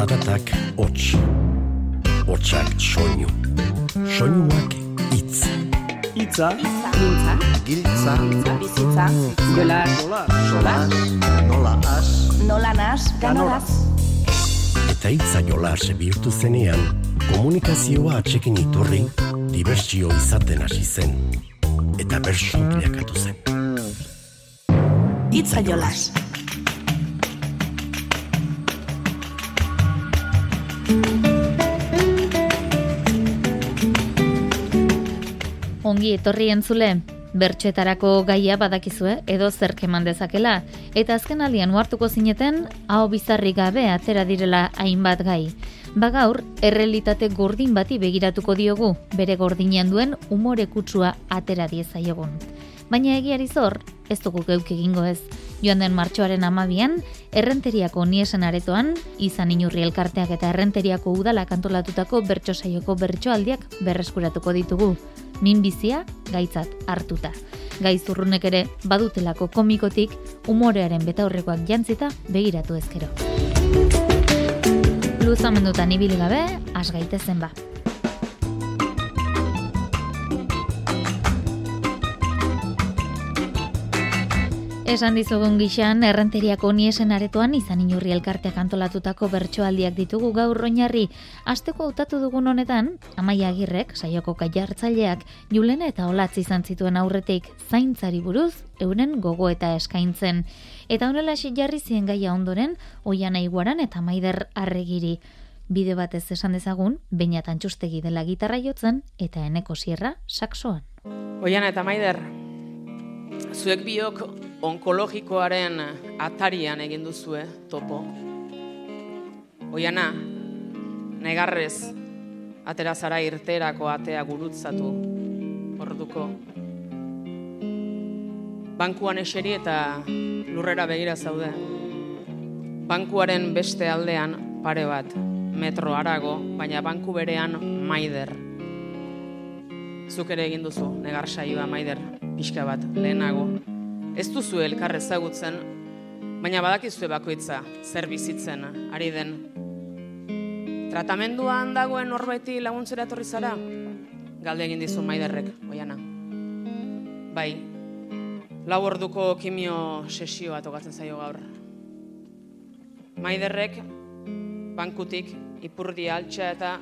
Zaratak hots, hotsak soinu, soinuak itz. Itza, Giltza, Giltza, bizitza, jola, sola, nola as, nola nas, ganoraz. Eta itza jolas bihurtu zenean, komunikazioa atxekin iturri, dibertsio izaten hasi zen. Eta bersu bilakatu zen. Itza jolas. Ongi etorri entzule, bertxetarako gaia badakizue edo zerk eman dezakela, eta azken aldian uartuko zineten, hau bizarri gabe atera direla hainbat gai. Bagaur, errealitate gordin bati begiratuko diogu, bere gordinean duen umore kutsua atera diezaiegun. Baina egiari zor, ez dugu geuk egingo ez. Joan den martxoaren amabian, errenteriako niesen aretoan, izan inurri elkarteak eta errenteriako udala kantolatutako bertso saioko bertsoaldiak berreskuratuko ditugu. Minbizia gaitzat hartuta. Gaizurrunek ere badutelako komikotik umorearen betaurrekoak jantzita begiratu ezkero. Luzamendutan ibili gabe, has gaitezen ba. Esan dizugun gixan, errenteriako niesen aretoan izan inurri elkarteak antolatutako bertsoaldiak ditugu gaur oinarri. Asteko hautatu dugun honetan, Amaia Agirrek, saioko kaiartzaileak, Julena eta Olatz izan zituen aurretik zaintzari buruz, euren gogo eta eskaintzen. Eta honela jarri zien gaia ondoren, oian aiguaran eta maider arregiri. Bide batez esan dezagun, bainatan txustegi dela gitarra jotzen eta eneko sierra saksoan. Oian eta Maider, zuek biok onkologikoaren atarian egin duzue topo. Oiana, negarrez, atera zara irterako atea gurutzatu orduko. Bankuan eseri eta lurrera begira zaude. Bankuaren beste aldean pare bat, metro arago, baina banku berean maider. Zuk ere egin duzu, negar saioa maider, pixka bat, lehenago. Ez duzu elkar ezagutzen, baina badakizue bakoitza, zer bizitzen, ari den. Tratamenduan dagoen norbaiti laguntzera etorri zara? Galde egin dizu maiderrek, oiana. Bai, lau orduko kimio sesioa tokatzen zaio gaur. Maiderrek, bankutik, ipurdi altxa eta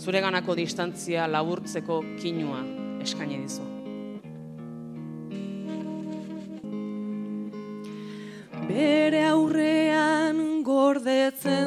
zureganako distantzia laburtzeko kinua eskaini dizu. Bere aurrean gordetzen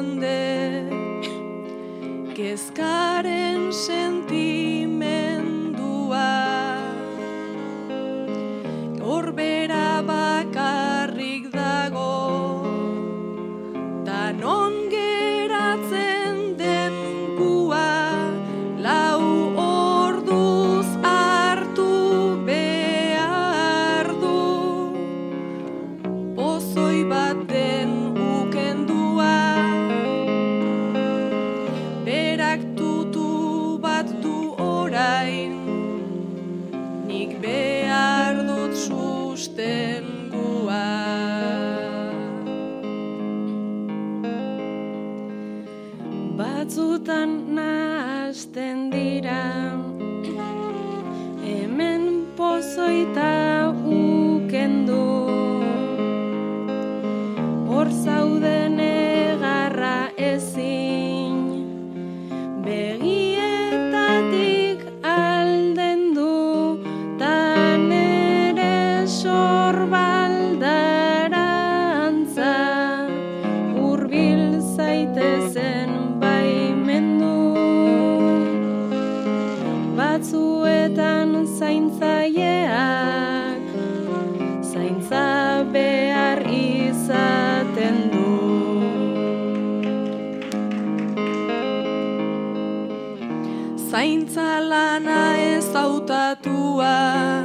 Zaintza lana ez hautatua,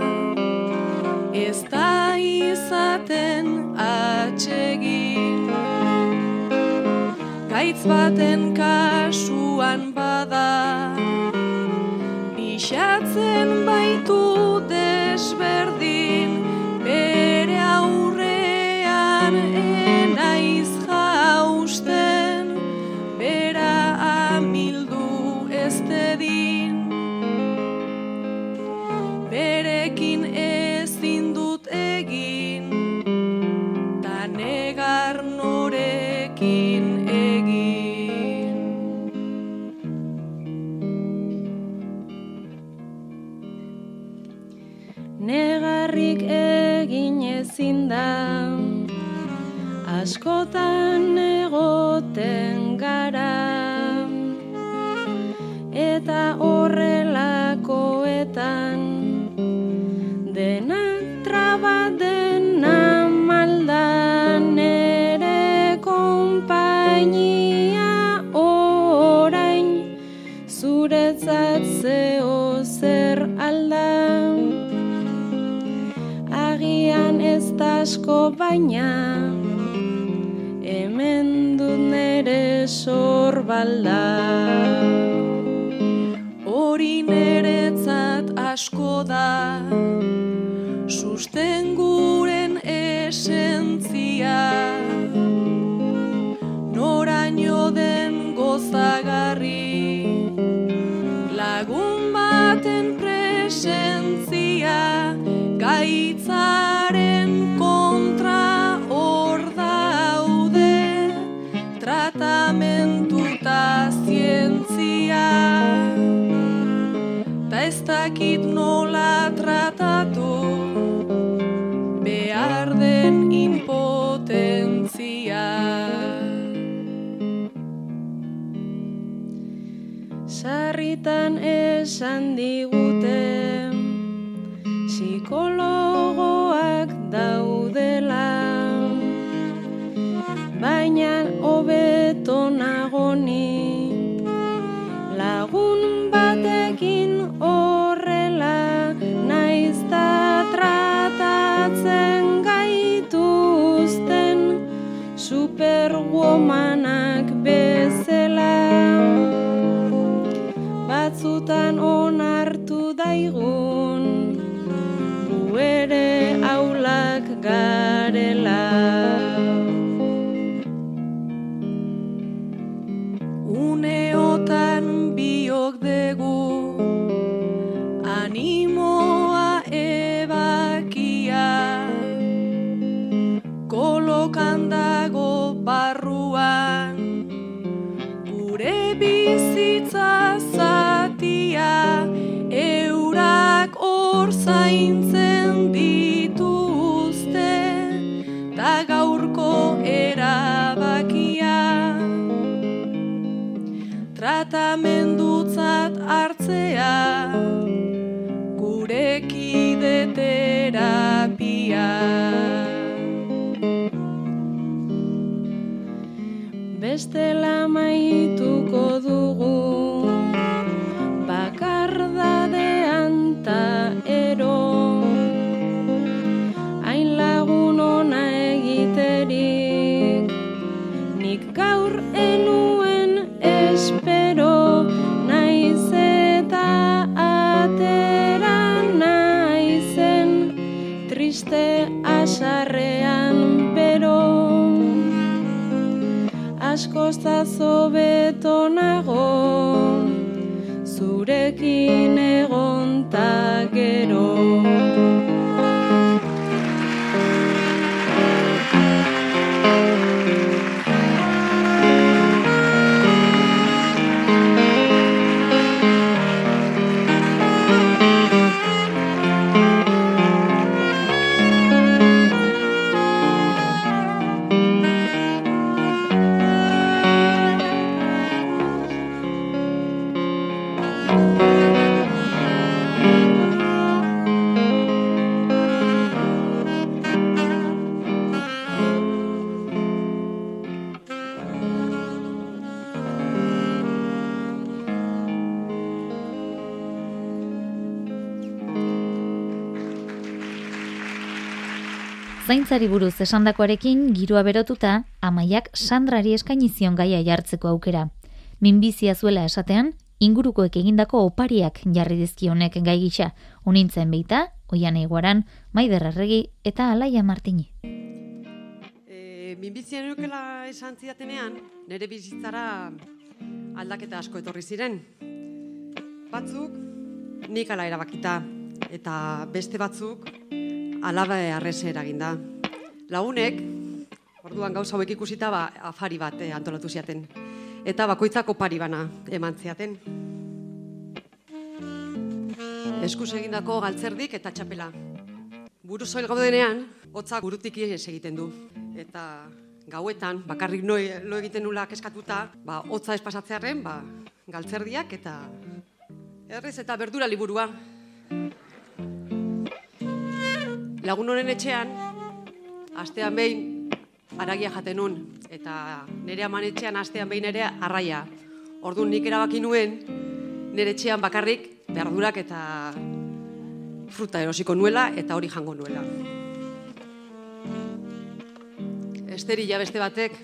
ez da izaten atsegin. Gaitz baten kasuan bada, pixatzen baitu desberdin, askotan egoten gara. Eta horrelakoetan dena traba dena maldan ere konpainia orain zuretzat asko baina hemen dut nere sorbalda hori neretzat asko da sustenguren esentzia. Noraino den gozagarri lagun baten presentzia gaitzaren esan animoa ebakia. Kolokan dago barruan. Gure bizitza zatia eurak hor zaintzen dituzte ta gaurko erabakia. Tratamendutzat hartzea gurekide terapia. Bestela maituko askoz da zobeto nago zurekin Zaintzari buruz esandakoarekin giroa berotuta, amaiak Sandrari eskaini zion gaia jartzeko aukera. Minbizia zuela esatean, ingurukoek egindako opariak jarri dizkionek gai gisa, unintzen beita, oian eguaran, maider erregi eta alaia martini. E, minbizia nukela esan zidatenean, nire bizitzara aldaketa asko etorri ziren. Batzuk nik ala erabakita eta beste batzuk alaba arrese eraginda. Lagunek, orduan gauza hauek ikusita ba, afari bat eh, antolatu ziaten. Eta bakoitzako pari bana eman ziaten. Eskuz egindako galtzerdik eta txapela. buru soil gaudenean, hotzak burutik ez egiten du. Eta gauetan, bakarrik no, lo egiten nula keskatuta, ba, hotza ez pasatzearen, ba, galtzerdiak eta errez eta berdura liburua. Lagun honen etxean, astean behin aragia jaten nun, eta nire aman etxean astean behin ere arraia. Orduan nik erabaki nuen, nire etxean bakarrik berdurak eta fruta erosiko nuela eta hori jango nuela. Esterila beste batek,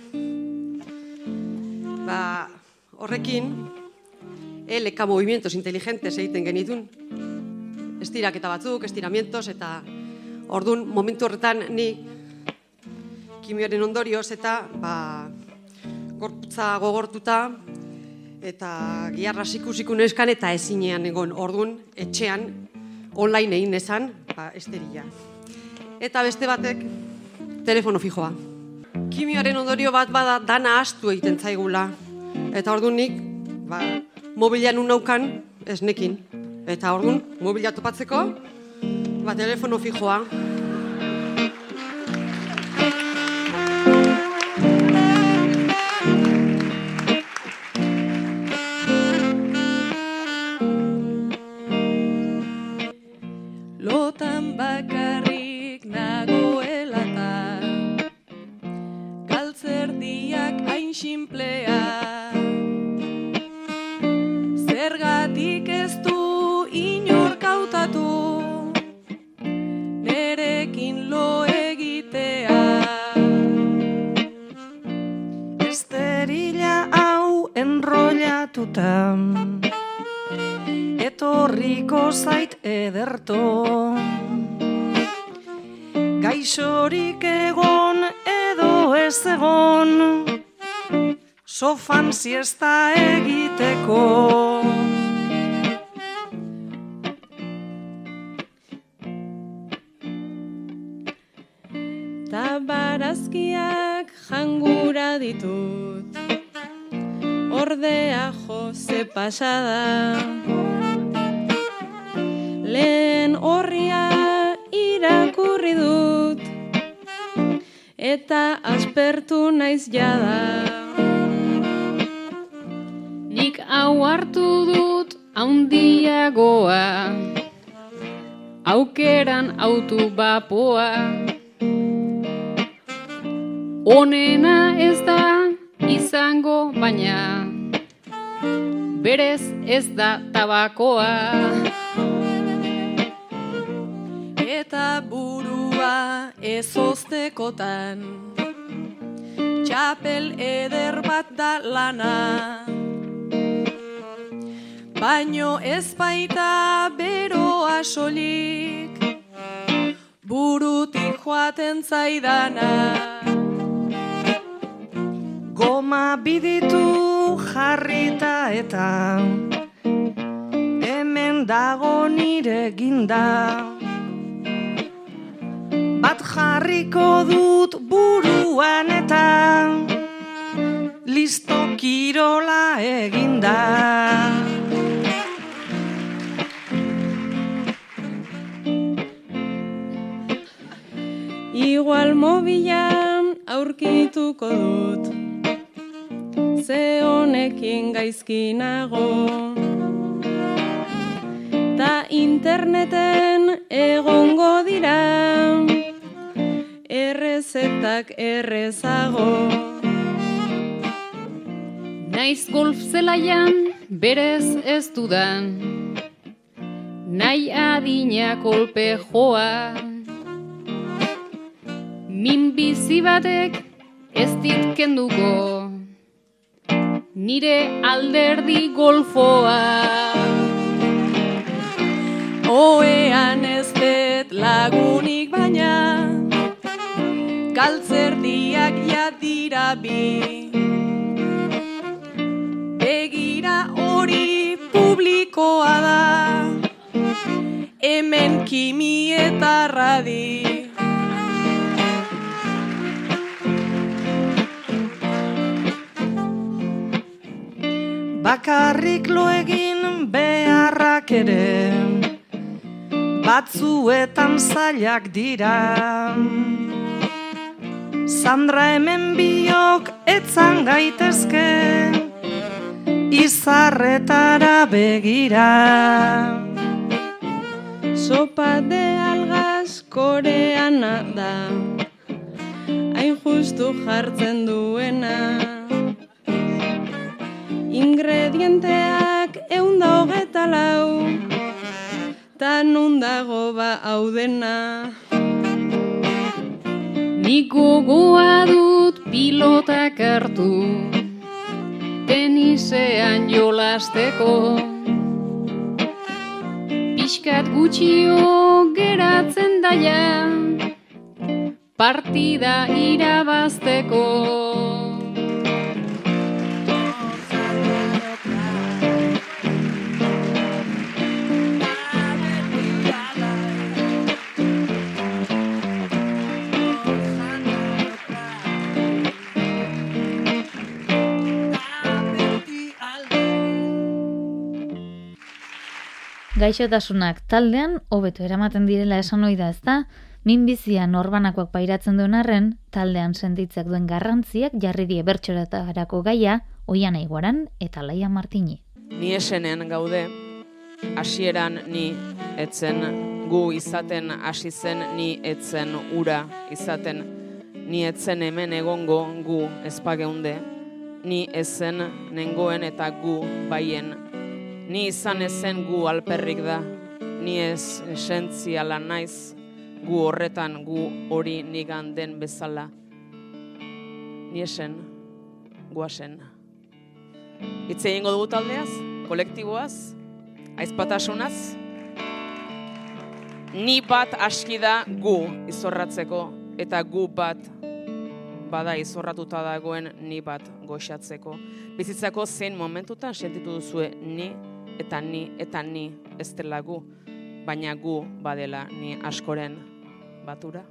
ba, horrekin, LK movimientos inteligentes egiten genitun, estiraketa batzuk, estiramientos, eta ordun momentu horretan ni kimioaren ondorioz eta ba, gorputza gogortuta eta giarra sikusikun eskan eta ezinean egon ordun etxean online egin esan ba, esterila. Eta beste batek telefono fijoa. Kimioaren ondorio bat bada dana astu egiten zaigula. Eta orduan nik ba, mobilan unaukan esnekin. Eta orduan mobila topatzeko ba, telefono fijoa. Simplea Zergatik ez du inork hautatu Nerekin lo egitea. Esterila hau enrollatuta Etorriko zait ederto. Gaixorik egon edo ez egon Sofan siesta egiteko. Ta barazkiak jangura ditut Ordea jose pasada. Lehen horria irakurri dut Eta aspertu naiz jada hau hartu dut haundiagoa Aukeran autu bapoa. Onena ez da izango baina Berez ez da tabakoa. Eta burua ez oztekotan Txapel eder bat da lana Baino ez baita beroa solik. Burutik joaten zaidana. Goma biditu jarrita eta Hemen dago nire ginda. Bat jarriko dut buruan eta Listo kirola eginda Igual mobilan aurkituko dut. Ze honekin gaizki nago Ta interneten egongo dira. Errezetak errezago. Naiz golf zelaian berez ez dudan. Nahi adina kolpe joa Min bizi batek ez dit kenduko. Nire alderdi golfoa. Oean ez dut lagunik baina Galtzerdiak jadira bi. Begira hori publikoa da Hemen kimi eta Bakarrik lo egin beharrak ere batzuetan zailak dira. Sandra hemen biok etzan gaitezke, izarretara begira. Sopa de algas koreana da Hain justu jartzen duena Ingredienteak eunda hogeta lau. Ta nun dago ba hau dena Nik gogoa dut pilotak hartu Tenisean jolasteko. Piskat gutxio geratzen daia Partida irabazteko Gaixotasunak taldean hobeto eramaten direla esan ohi da, ezta? Minbizia norbanakoak pairatzen duen arren, taldean sentitzek duen garrantziak jarri die bertsoratarako gaia, oian aiguaran eta laia martini. Ni esenen gaude, hasieran ni etzen gu izaten hasi zen ni etzen ura izaten ni etzen hemen egongo gu ezpageunde ni ezen nengoen eta gu baien ni izan ezen gu alperrik da ni ez esentziala naiz gu horretan gu hori nigan den bezala ni esen guasen Hitz egingo dugu taldeaz, kolektiboaz, aizpatasunaz. Ni bat aski da gu izorratzeko eta gu bat bada izorratuta dagoen ni bat goxatzeko. Bizitzako zein momentutan sentitu duzue ni eta ni eta ni ez dela gu, baina gu badela ni askoren batura.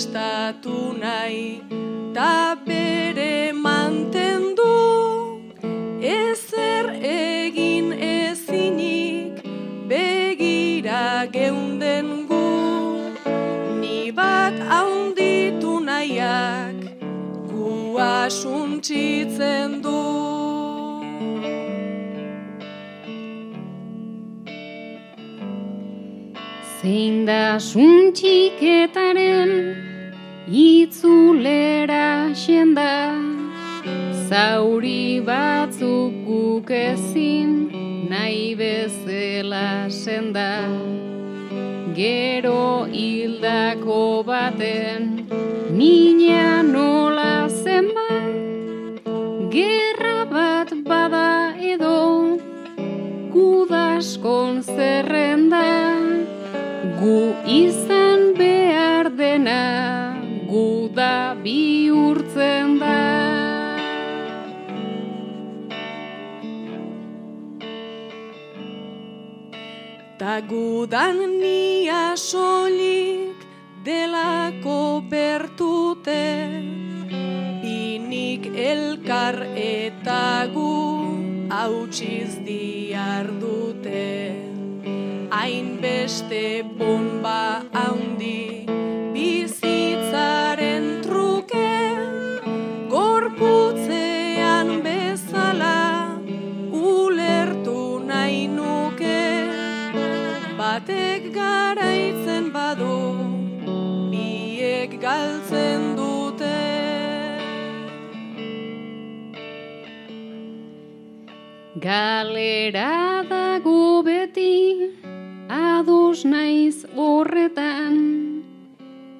Konkistatu nahi ta bere mantendu Ezer egin ezinik begira geunden gu. Ni bat haunditu nahiak gua suntsitzen du. Zein da suntxiketaren itzulera xenda Zauri batzuk guk ezin nahi bezala senda. Gero hildako baten mina nola zenbat Gerra bat bada edo gudaskon zerrenda. Gu izan Ta gudan nia solik delako bertute. Binik elkar eta gu hautsiz diar dute Hainbeste bomba haundi Galera dago beti, ados naiz horretan,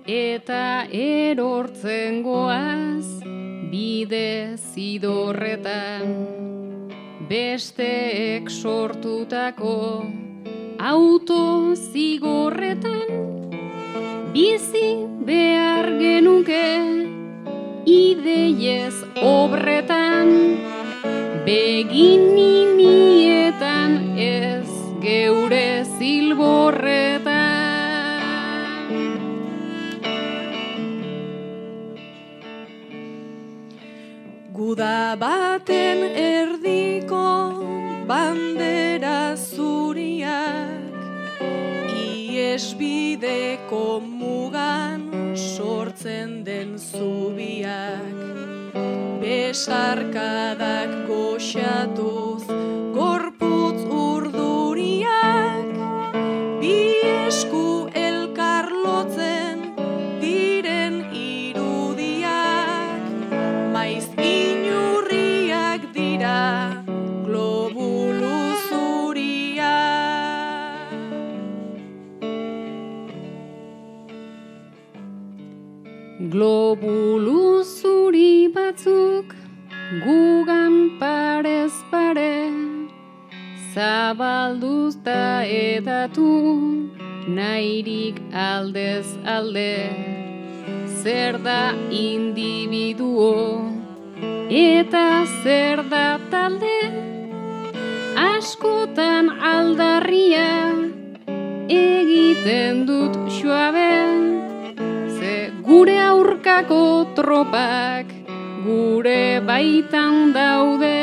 eta erortzen goaz, bide zidorretan. Besteek sortutako auto zigorretan, bizi behar genuke, ideiez obretan, Beginietan ez geure zilborretan. Guda baten erdiko bandera zuriak Iesbideko mugan sortzen den zubiak Besarkadak goxatuz gugan parez pare Zabalduz da edatu nahirik aldez alde. Zer da individuo eta zer da talde? Askotan aldarria egiten dut suabe Ze gure aurkako tropak gure baitan daude.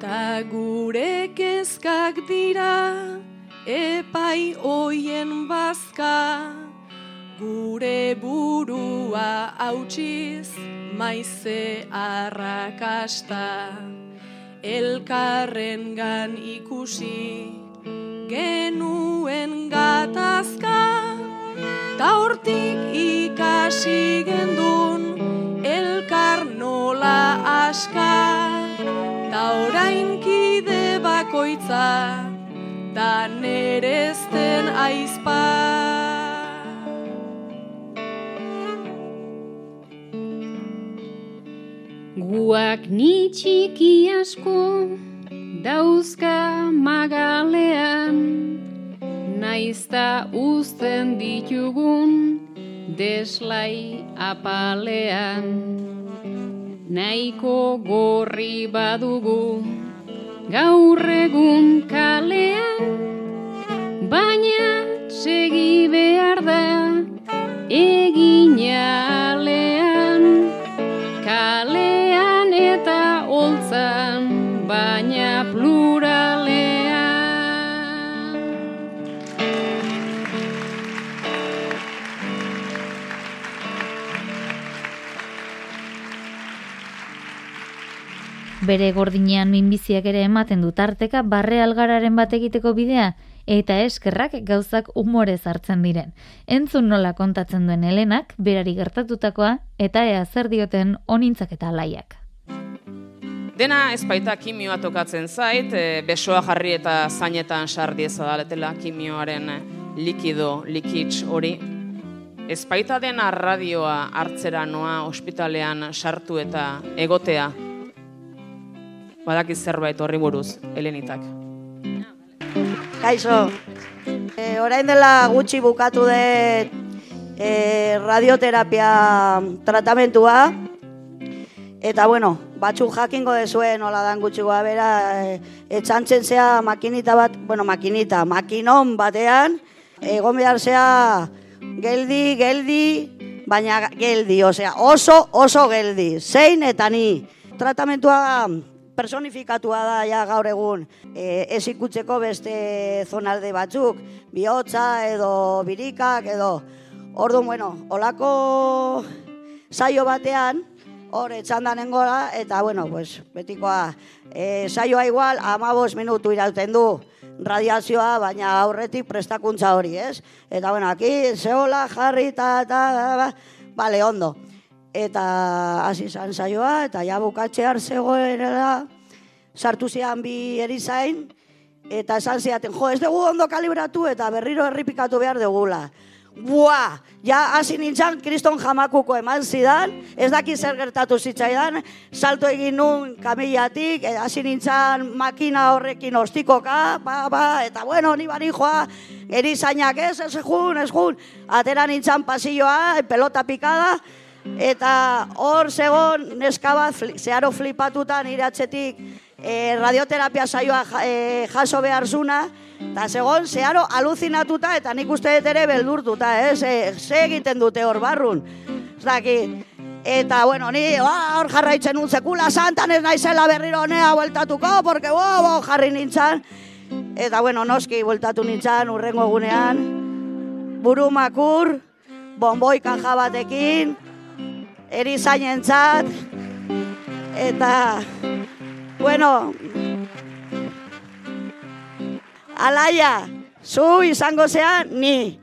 Ta gure kezkak dira epai hoien bazka Gure burua hautsiz maize arrakasta Elkarren gan ikusi genuen gatazka Ta hortik ikasi gendun elkar nola aska. Ta orain kide bakoitza da nerezten aizpa. Guak ni txiki asko dauzka magalean Naizta uzten ditugun deslai apalean. Naiko gorri badugu gaur egun kalean Baina segi behar da egina alean. Kalean eta holtzan baina pluralean Bere gordinean minbiziak ere ematen du tarteka barre algararen bat egiteko bidea eta eskerrak gauzak umorez hartzen diren. Entzun nola kontatzen duen Helenak, berari gertatutakoa eta ea zer dioten onintzak eta alaiak. Dena ezpaita kimioa tokatzen zait, e, besoa jarri eta zainetan sardi ezadaletela kimioaren likido, likitz hori. Ezpaita dena radioa hartzera noa ospitalean sartu eta egotea. Badakiz zerbait horri buruz, Helenitak. Kaixo, e, orain dela gutxi bukatu dut e, radioterapia tratamentua, eta bueno, batzuk jakingo dezue nola dan gutxi goa bera, e, etxantzen zea makinita bat, bueno, makinita, makinon batean, egon behar zea geldi, geldi, baina geldi, osea, oso, oso geldi, zein eta ni. Tratamentua personifikatua da ja gaur egun. E, ez ikutzeko beste zonalde batzuk, bihotza edo birikak edo. Orduan, bueno, olako saio batean, hor etxandanen gora, eta bueno, pues, betikoa, e, saioa igual, amabos minutu irauten du radiazioa, baina aurretik prestakuntza hori, ez? Eta bueno, aquí, zehola, jarri, eta, eta, eta, bale, ondo. Eta hasi izan saioa, eta ja bukatxear zegoela, sartu zian bi erizain, eta esan ziaten, jo, ez dugu ondo kalibratu, eta berriro erripikatu behar dugula. Bua, ja hasi nintzen kriston jamakuko eman zidan, ez daki zer gertatu zitzaidan, salto egin nun kamillatik, eh, hasi nintzen makina horrekin ostikoka, ba, ba, eta bueno, ni bari joa, erizainak ez, ez jun, ez jun, atera nintzen pasilloa, pelota pikada, eta hor zegon neska bat fli, zeharo flipatutan iratzetik e, radioterapia saioa e, jaso behar zuna, eta segon zeharo aluzinatuta eta nik uste dut ere beldurtuta, eh? ze, ze egiten dute hor barrun. Ez dakit. Eta, bueno, ni ba, hor jarraitzen un sekula santan ez naizela berriro honea bueltatuko, porque bo, bo, jarri nintzen. Eta, bueno, noski bueltatu nintzen urrengo egunean, burumakur, bomboi kaja batekin, erizainentzat, eta, bueno, alaia, zu izango zea, ni.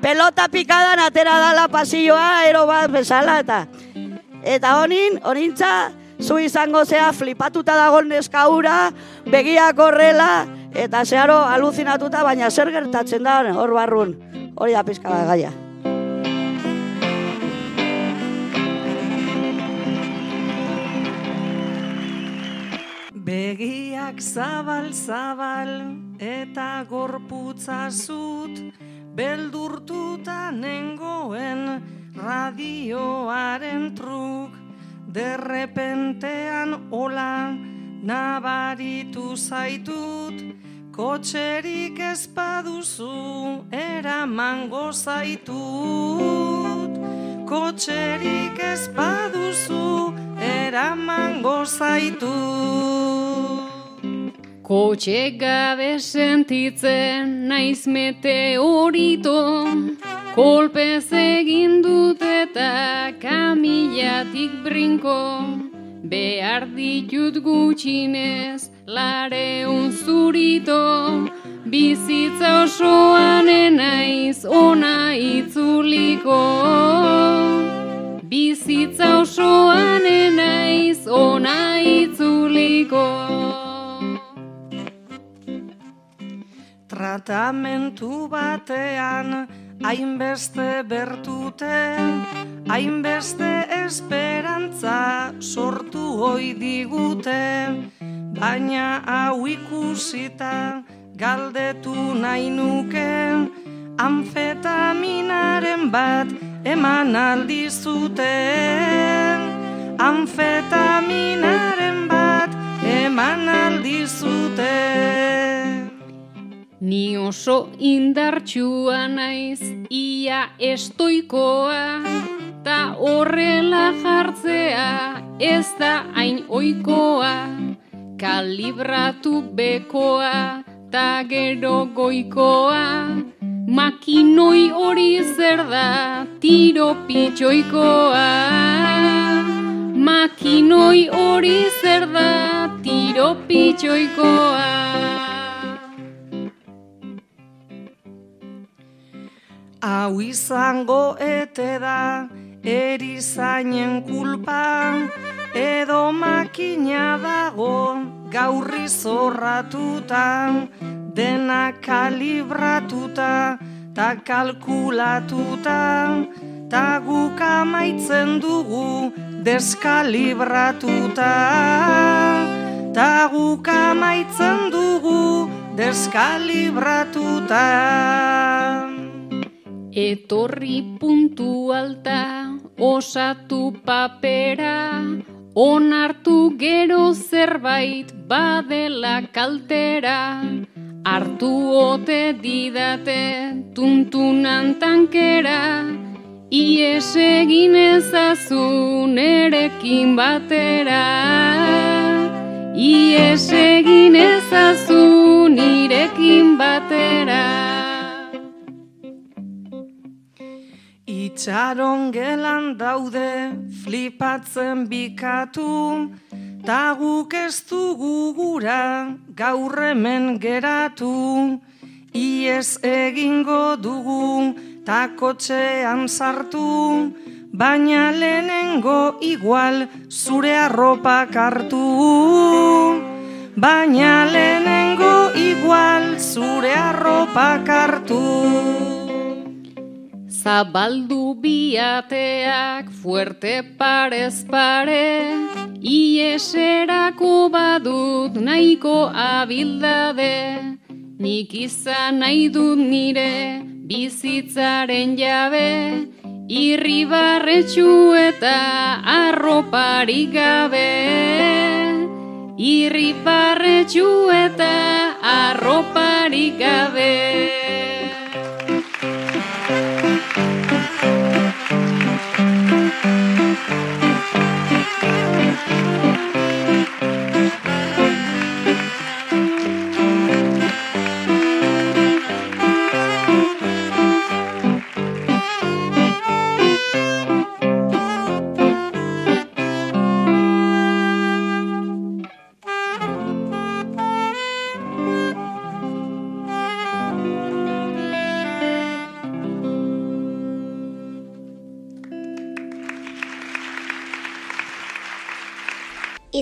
Pelota pikadan atera dala pasilloa, ero bat bezala, eta eta honin, honintza, zu izango zea flipatuta dagoen neskaura, begiak horrela, eta zeharo aluzinatuta, baina zer gertatzen da hor barrun, hori da pizka gaia. Begiak zabal zabal eta gorputza zut. Beldurtuta nengoen radioaren truk. Derrepentean ola nabaritu zaitut. Kotxerik ez baduzu eramango zaitut. Kotxerik ez baduzu eramango zaitu. Kotxe gabe sentitzen naiz meteorito, kolpez egin dut eta kamilatik brinko, behar ditut gutxinez lareun zurito, bizitza osoan naiz ona itzuliko. Bizitza osoan naiz ona itzuliko. Tratamentu batean hainbeste bertute, hainbeste esperantza sortu hoi digute, baina hau ikusita galdetu nahi nuke, amfetaminaren bat eman aldizuten. Amfetaminaren bat eman aldizuten. Ni oso indartsua naiz ia estoikoa, ta horrela jartzea ez da hain oikoa, kalibratu bekoa, ta gero goikoa, makinoi hori zer da tiro pitxoikoa. Makinoi hori zer da tiro pitxoikoa. Hau izango ete da erizainen kulpa, edo makina dago gaurri zorratuta, dena kalibratuta ta kalkulatuta, ta guk amaitzen dugu deskalibratuta, ta guk amaitzen dugu deskalibratuta. Etorri puntu alta, osatu papera, onartu gero zerbait badela kaltera, hartu ote didate tuntunan tankera, ies egin ezazu nerekin batera. Ies egin ezazu nirekin batera. Itxaron gelan daude flipatzen bikatu, ta guk ez dugu gura gaur hemen geratu. Iez egingo dugu ta kotxean sartu, baina lehenengo igual zure arropak hartu. Baina lehenengo igual zure arropak hartu. Zabaldu biateak fuerte parez pare, Ieserako badut nahiko abildade, Nik izan nahi dut nire bizitzaren jabe, Irribarretxu eta arroparik gabe. Irribarretxu eta arroparik gabe.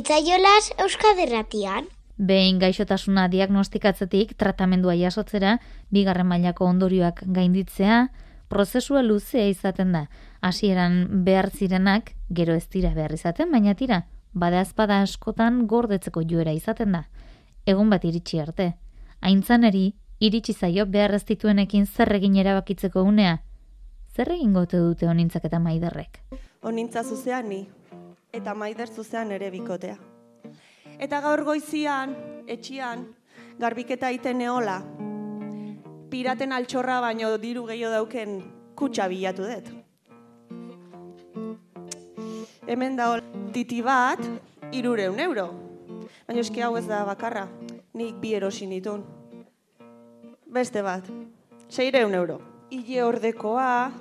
Itzaiolas Euskaderratian. Behin gaixotasuna diagnostikatzetik tratamendua jasotzera, bigarren mailako ondorioak gainditzea, prozesua luzea izaten da. Hasieran behar zirenak, gero ez dira behar izaten, baina tira, bada azpada askotan gordetzeko joera izaten da. Egun bat iritsi arte. Aintzaneri, iritsi zaio behar ez dituenekin zer egin erabakitzeko unea. Zer egingo dute honintzak eta maiderrek? Onintza zuzean ni, eta maider zuzean ere bikotea. Eta gaur goizian, etxian, garbiketa iten neola, piraten altxorra baino diru gehiago dauken kutsa bilatu dut. Hemen da titi bat, irureun euro. Baina eski hau ez da bakarra, nik bi erosin ditun. Beste bat, seireun euro. Ile ordekoa,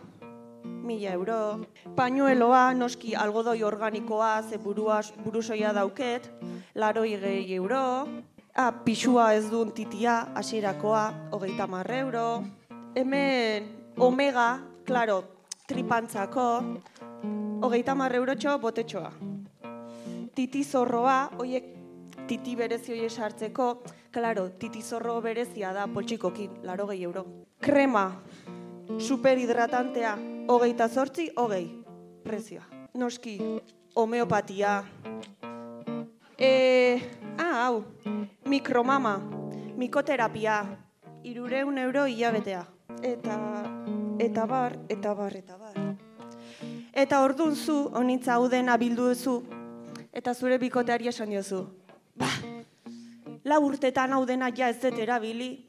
mila euro. Pañueloa, noski algodoi organikoa, ze burua, burusoia dauket, laroi gehi euro. Ah, pixua ez duen titia, hasierakoa, hogeita marre euro. Hemen, omega, klaro, tripantzako, hogeita marre eurotxo botetxoa. Titi zorroa, oiek titi berezi hoi sartzeko, klaro, titi zorro berezia da poltsikokin, laro gehi euro. Krema, superhidratantea, hogeita zortzi, hogei, prezioa. Noski, homeopatia. E, ah, hau, mikromama, mikoterapia, irureun euro hilabetea. Eta, eta bar, eta bar, eta bar. Eta ordun zu, honitza hau dena bildu duzu, eta zure bikoteari esan diozu. Ba, lau urtetan hau dena ja ez dut erabili,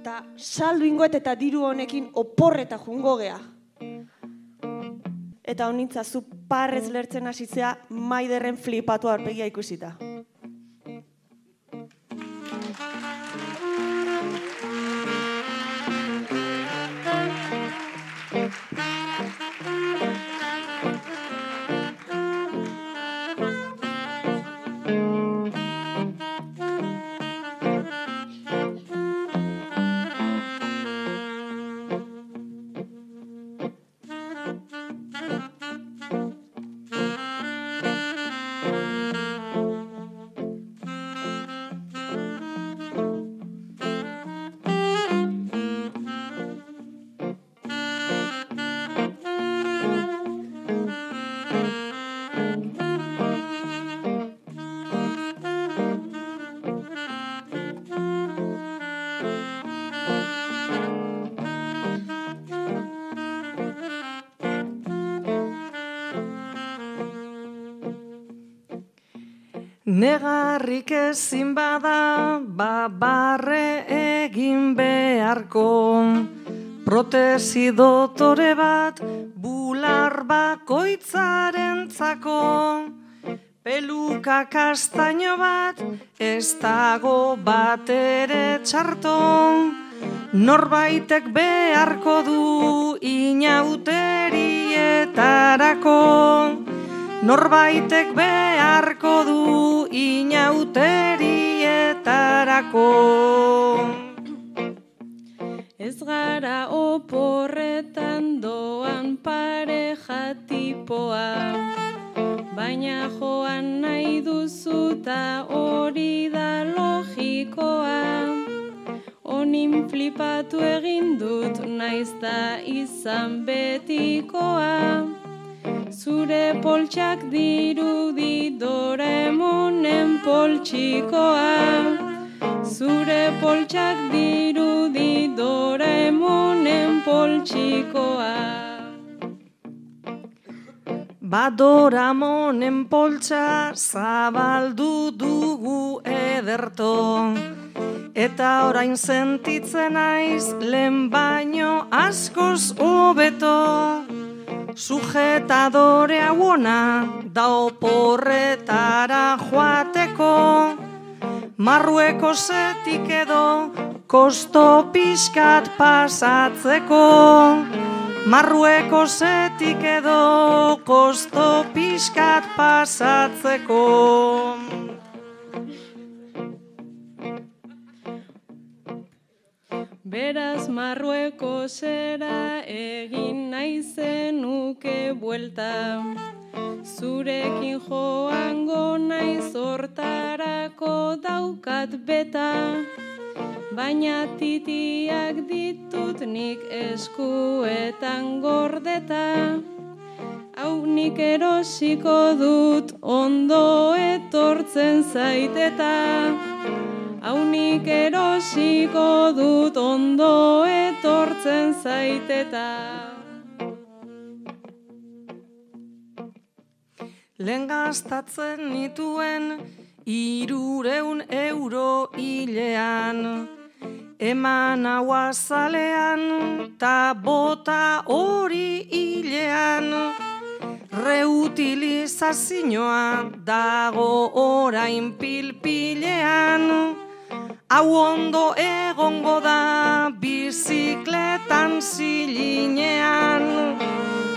eta saldu ingoet eta diru honekin oporreta jungo gea. Eta honitza zu parrez lertzen hasitzea maiderren flipatu arpegia ikusita. Negarrik ezin bada, babarre egin beharko. Protesi dotore bat, bular bakoitzaren zako. Peluka kastaino bat, ez dago bat ere txarto. Norbaitek beharko du inauterietarako Norbaitek beharko du inauterietarako Ez gara oporretan doan pareja tipoa Baina joan nahi duzu ta hori da logikoa. Onin flipatu egin dut naiz da izan betikoa Zure poltsak dirudi doremonen poltsikoa. Zure poltsak dirudi doremonen poltsikoa. Badoramonen poltsa zabaldu dugu ederto. Eta orain sentitzen naiz lehen baino askoz hobeto Sujetadore hauona da oporretara joateko. Marrueko zetik edo kosto pixkat pasatzeko. Marrueko zetik edo kosto pixkat pasatzeko Beraz marrueko zera egin naizen nuke buelta. Zurekin joango naiz hortarako daukat beta. Baina titiak ditut nik eskuetan gordeta. Hau nik erosiko dut ondo etortzen zaiteta Hau nik erosiko dut ondo etortzen zaiteta Lehen gastatzen nituen irureun euro hilean. Eman hau azalean ta bota hori hilean. Reutilizazioa dago orain pilpilean Hau ondo egongo da bizikletan zilinean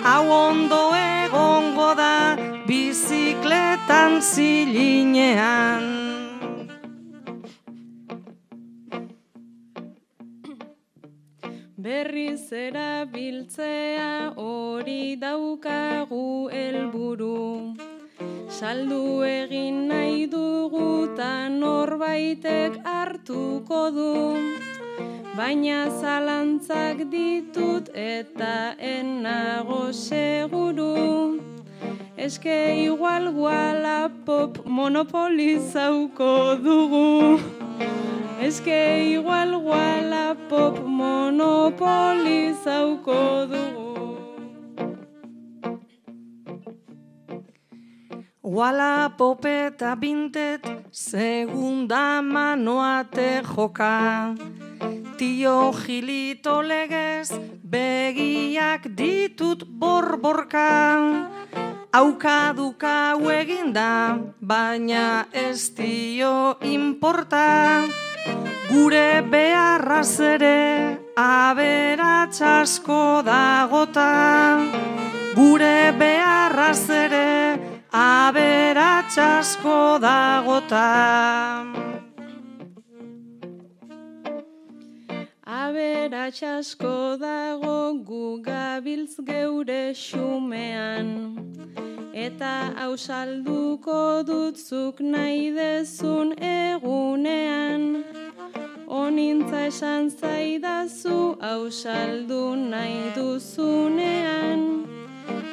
Hau ondo egongo da bizikletan zilinean Berriz erabiltzea hori daukagu helburu. Saldu egin nahi dugu ta norbaitek hartuko du. Baina zalantzak ditut eta enago seguru. Eske igual pop monopolizauko dugu. Eske igual pop monopolizauko dugu. Wala popeta bintet, segunda manoate joka. Tio gilito legez, begiak ditut borborka. Aukaduka eginda, baina ez dio importa. Gure beharraz ere, aberatsasko dagota. Gure beharraz ere, aberatsasko dagota. Aberatsasko dago gu gabiltz geure xumean. Eta hau salduko dutzuk nahi dezun egunean. Onintza esan zaidazu hau saldu nahi duzunean.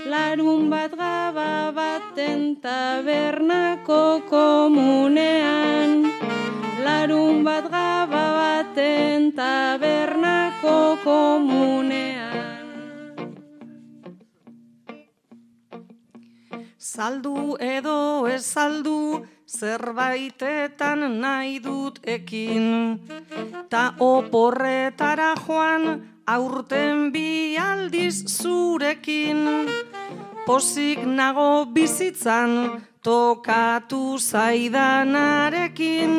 Larun bat gaba baten tabernako komunean. Larun bat gaba baten tabernako komunean. Saldu edo ez saldu, zerbaitetan nahi dut ekin. Ta oporretara joan, aurten bi aldiz zurekin. Pozik nago bizitzan, tokatu zaidanarekin.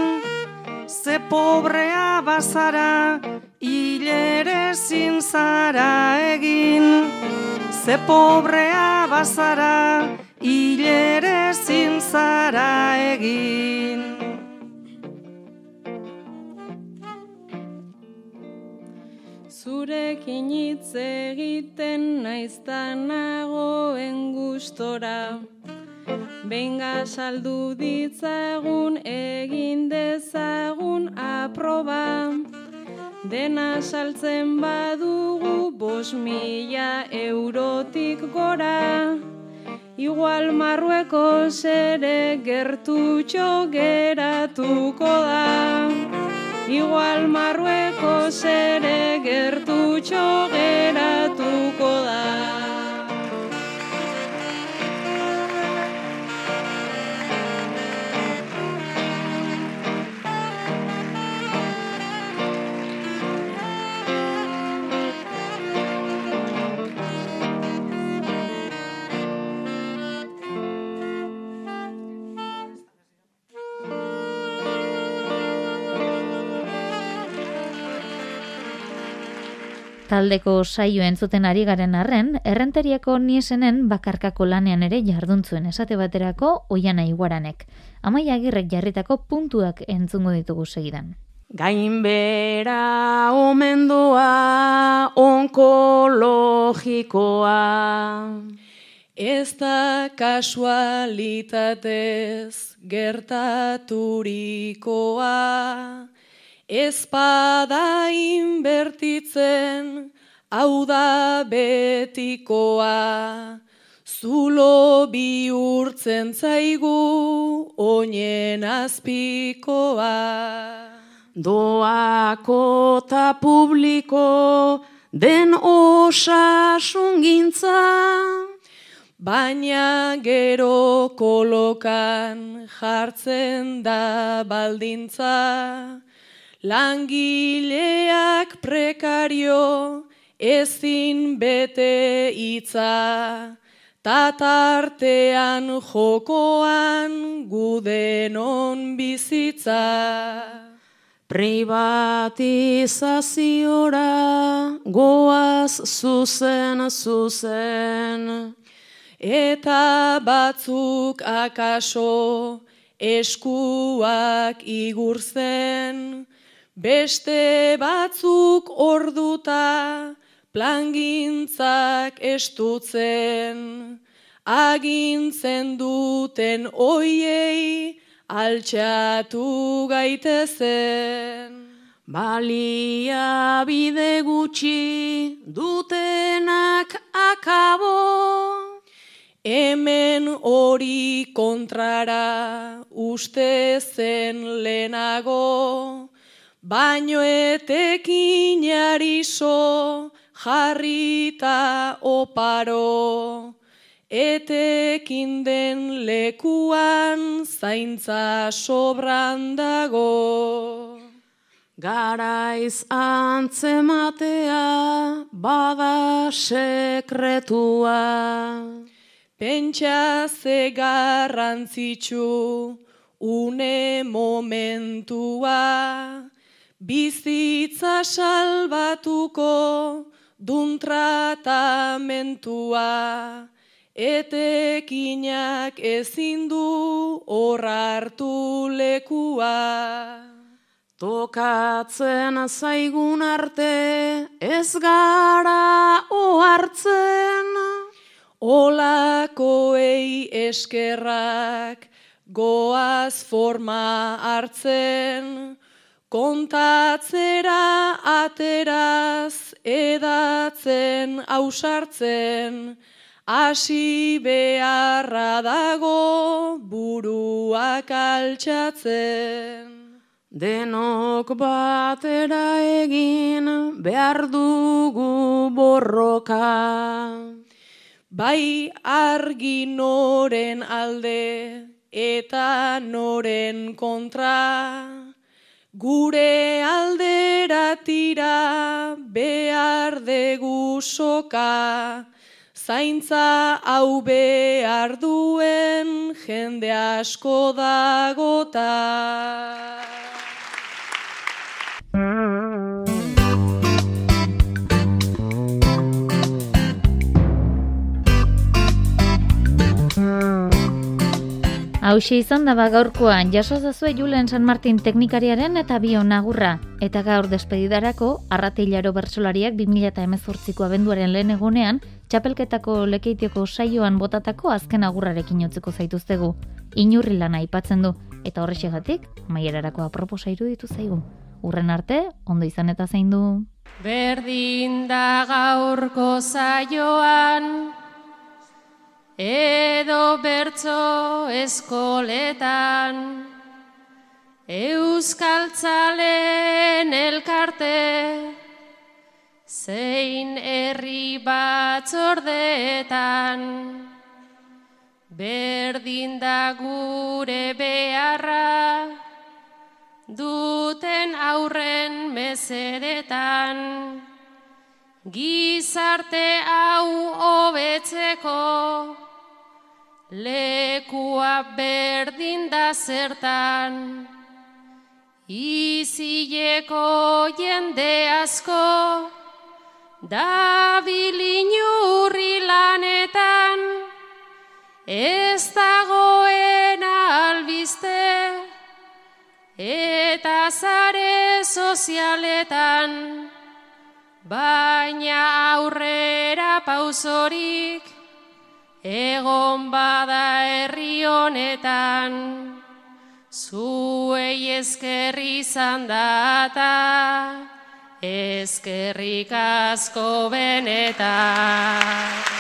Ze pobrea bazara, hilere zara egin, ze pobrea bazara, hilere zara egin. Zurekin hitz egiten naizta nagoen gustora. Benga saldu ditzagun egin dezagun aproba. Dena saltzen badugu bos mila eurotik gora. Igual marrueko zere gertutxo geratuko da. Igual marrueko zere gertutxo geratuko da. Taldeko saio entzuten ari garen arren, errenteriako niesenen bakarkako lanean ere jarduntzuen esate baterako oiana iguaranek. Amaia agirrek jarritako puntuak entzungo ditugu segidan. Gainbera omendoa onkologikoa. Ez da kasualitatez gertaturikoa. Ezpada inbertitzen, hau da betikoa. Zulo bihurtzen zaigu, oinen azpikoa. Doako ta publiko den osasungintza. Baina gero kolokan jartzen da baldintza. Langileak prekario ezin bete hitza, tatartean jokoan gudenon bizitza. Privatizaziora goaz zuzen zuzen, eta batzuk akaso eskuak igurzen, Beste batzuk orduta plangintzak estutzen, agintzen duten oiei altxatu gaitezen. Balia bide gutxi dutenak akabo, hemen hori kontrara uste zen lehenago, Baino etekin jariso jarrita oparo, etekin den lekuan zaintza sobran dago. Garaiz antzematea bada sekretua. Pentsa ze garrantzitsu une momentua. Bizitza salbatuko dun tratamentua, etekinak ezin du hor hartu lekua. Tokatzen zaigun arte ez gara ohartzen, olakoei eskerrak goaz forma hartzen, Kontatzera ateraz edatzen ausartzen, hasi beharra dago buruak altxatzen. Denok batera egin behar dugu borroka. Bai argi noren alde eta noren kontra. Gure aldera tira behar degu soka, zaintza hau behar duen jende asko dagota. Hauxe izan daba gaurkoan, jaso zazue Julen San Martin teknikariaren eta bion agurra. Eta gaur despedidarako, arratilaro bertsolariak 2018ko abenduaren lehen egunean, txapelketako lekeitioko saioan botatako azken agurrarekin jotzeko zaituztegu. Inurri lana aipatzen du, eta horrexegatik, maierarako aproposa iruditu zaigu. Urren arte, ondo izan eta zein du. Berdin da gaurko zaioan, edo bertso eskoletan, Euskaltzalen elkarte, zein herri batzordeetan, berdin da gure beharra, duten aurren mesedetan, gizarte hau hobetzeko, lekua berdin da zertan, izileko jende asko, da bilinurri lanetan, ez dagoena albiste, eta zare sozialetan, baina aurrera pausorik, egon bada herri honetan, zuei eskerri izan data, eskerrik asko benetan.